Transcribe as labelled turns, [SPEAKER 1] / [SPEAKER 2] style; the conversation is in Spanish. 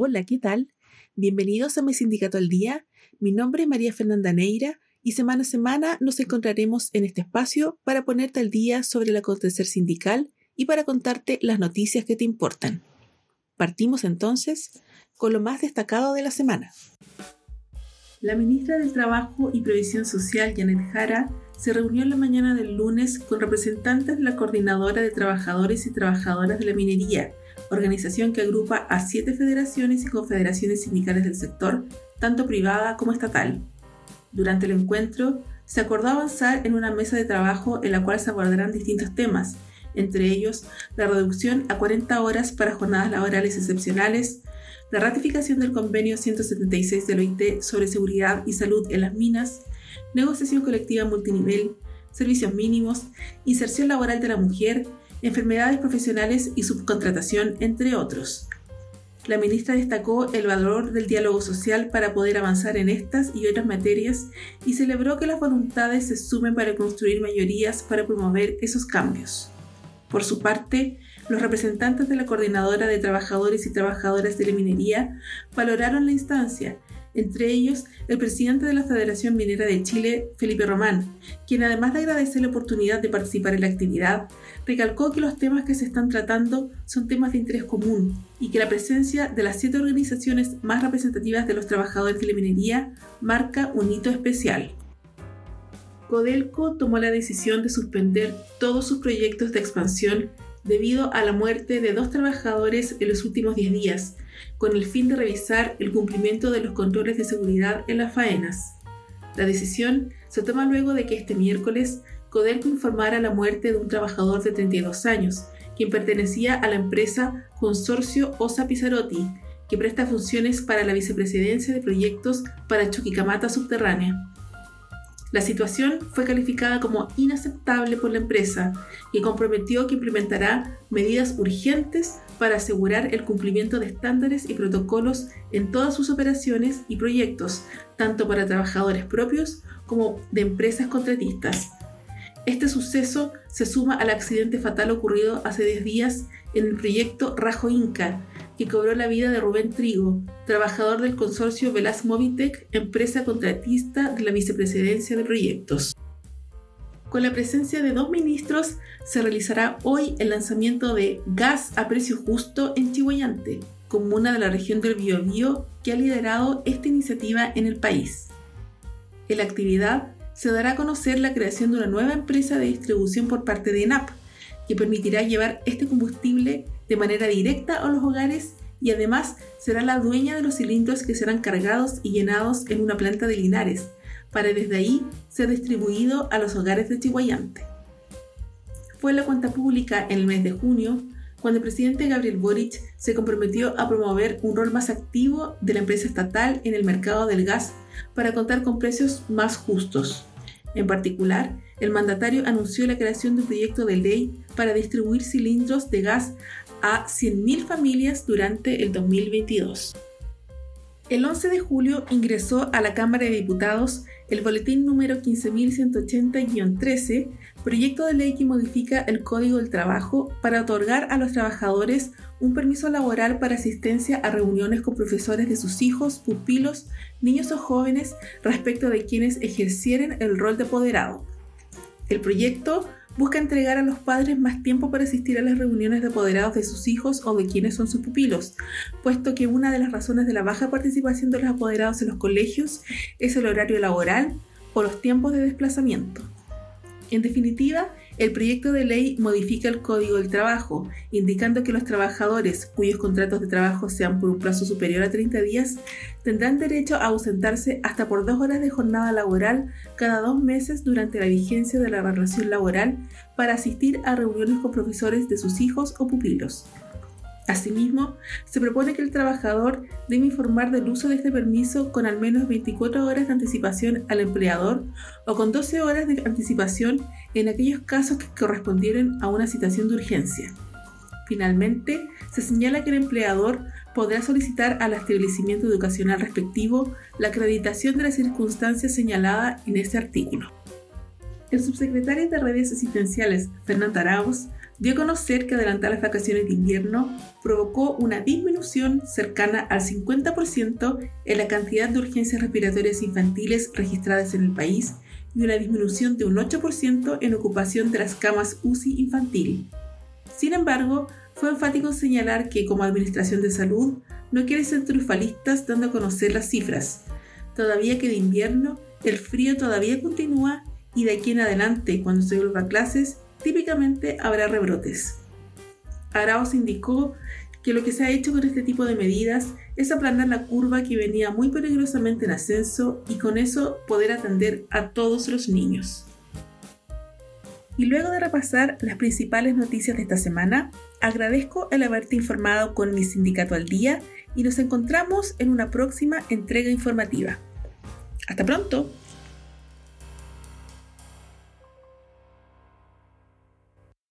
[SPEAKER 1] Hola, ¿qué tal? Bienvenidos a mi sindicato al día. Mi nombre es María Fernanda Neira y semana a semana nos encontraremos en este espacio para ponerte al día sobre el acontecer sindical y para contarte las noticias que te importan. Partimos entonces con lo más destacado de la semana. La ministra del Trabajo y Previsión Social, Janet Jara, se reunió en la mañana del lunes con representantes de la Coordinadora de Trabajadores y Trabajadoras de la Minería, organización que agrupa a siete federaciones y confederaciones sindicales del sector, tanto privada como estatal. Durante el encuentro, se acordó avanzar en una mesa de trabajo en la cual se abordarán distintos temas, entre ellos la reducción a 40 horas para jornadas laborales excepcionales, la ratificación del convenio 176 del OIT sobre seguridad y salud en las minas, negociación colectiva multinivel, servicios mínimos, inserción laboral de la mujer, enfermedades profesionales y subcontratación, entre otros. La ministra destacó el valor del diálogo social para poder avanzar en estas y otras materias y celebró que las voluntades se sumen para construir mayorías para promover esos cambios. Por su parte, los representantes de la Coordinadora de Trabajadores y Trabajadoras de la Minería valoraron la instancia, entre ellos el presidente de la Federación Minera de Chile, Felipe Román, quien además de agradecer la oportunidad de participar en la actividad, recalcó que los temas que se están tratando son temas de interés común y que la presencia de las siete organizaciones más representativas de los trabajadores de la minería marca un hito especial. Codelco tomó la decisión de suspender todos sus proyectos de expansión debido a la muerte de dos trabajadores en los últimos 10 días, con el fin de revisar el cumplimiento de los controles de seguridad en las faenas. La decisión se toma luego de que este miércoles Codelco informara la muerte de un trabajador de 32 años, quien pertenecía a la empresa Consorcio Osa Pizarotti, que presta funciones para la vicepresidencia de proyectos para Chuquicamata Subterránea. La situación fue calificada como inaceptable por la empresa y comprometió que implementará medidas urgentes para asegurar el cumplimiento de estándares y protocolos en todas sus operaciones y proyectos, tanto para trabajadores propios como de empresas contratistas. Este suceso se suma al accidente fatal ocurrido hace 10 días en el proyecto Rajo Inca, que cobró la vida de Rubén Trigo, trabajador del consorcio Velas Movitec, empresa contratista de la vicepresidencia de proyectos. Con la presencia de dos ministros, se realizará hoy el lanzamiento de Gas a Precio Justo en Chihuayante, comuna de la región del Biobío que ha liderado esta iniciativa en el país. En la actividad se dará a conocer la creación de una nueva empresa de distribución por parte de ENAP, que permitirá llevar este combustible de manera directa a los hogares y además será la dueña de los cilindros que serán cargados y llenados en una planta de Linares, para desde ahí ser distribuido a los hogares de Chihuayante. Fue la cuenta pública en el mes de junio cuando el presidente Gabriel Boric se comprometió a promover un rol más activo de la empresa estatal en el mercado del gas para contar con precios más justos. En particular, el mandatario anunció la creación de un proyecto de ley para distribuir cilindros de gas a 100.000 familias durante el 2022. El 11 de julio ingresó a la Cámara de Diputados el boletín número 15.180-13, proyecto de ley que modifica el Código del Trabajo para otorgar a los trabajadores un permiso laboral para asistencia a reuniones con profesores de sus hijos, pupilos, niños o jóvenes respecto de quienes ejercieren el rol de apoderado. El proyecto busca entregar a los padres más tiempo para asistir a las reuniones de apoderados de sus hijos o de quienes son sus pupilos, puesto que una de las razones de la baja participación de los apoderados en los colegios es el horario laboral o los tiempos de desplazamiento. En definitiva, el proyecto de ley modifica el Código del Trabajo, indicando que los trabajadores cuyos contratos de trabajo sean por un plazo superior a 30 días tendrán derecho a ausentarse hasta por dos horas de jornada laboral cada dos meses durante la vigencia de la relación laboral para asistir a reuniones con profesores de sus hijos o pupilos. Asimismo, se propone que el trabajador debe informar del uso de este permiso con al menos 24 horas de anticipación al empleador o con 12 horas de anticipación en aquellos casos que correspondieran a una situación de urgencia. Finalmente, se señala que el empleador podrá solicitar al establecimiento educacional respectivo la acreditación de las circunstancias señaladas en este artículo. El subsecretario de redes asistenciales, Fernando Arauz, dio a conocer que adelantar las vacaciones de invierno provocó una disminución cercana al 50% en la cantidad de urgencias respiratorias infantiles registradas en el país y una disminución de un 8% en ocupación de las camas UCI infantil. Sin embargo, fue enfático en señalar que como Administración de Salud no quiere ser triunfalistas dando a conocer las cifras. Todavía que de invierno, el frío todavía continúa y de aquí en adelante, cuando se vuelva a clases, típicamente habrá rebrotes. Arauz indicó que lo que se ha hecho con este tipo de medidas es aplanar la curva que venía muy peligrosamente en ascenso y con eso poder atender a todos los niños. Y luego de repasar las principales noticias de esta semana, agradezco el haberte informado con mi sindicato al día y nos encontramos en una próxima entrega informativa. Hasta pronto.